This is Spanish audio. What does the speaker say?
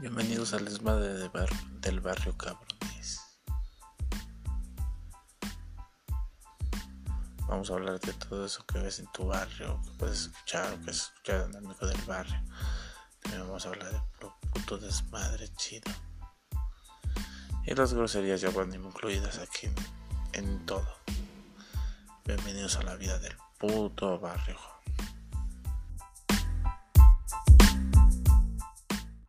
Bienvenidos al desmadre de del barrio cabrones. Vamos a hablar de todo eso que ves en tu barrio, que puedes escuchar que has escuchado en el amigo del barrio. También vamos a hablar de puto desmadre chido. Y las groserías ya van incluidas aquí en, en todo. Bienvenidos a la vida del puto barrio.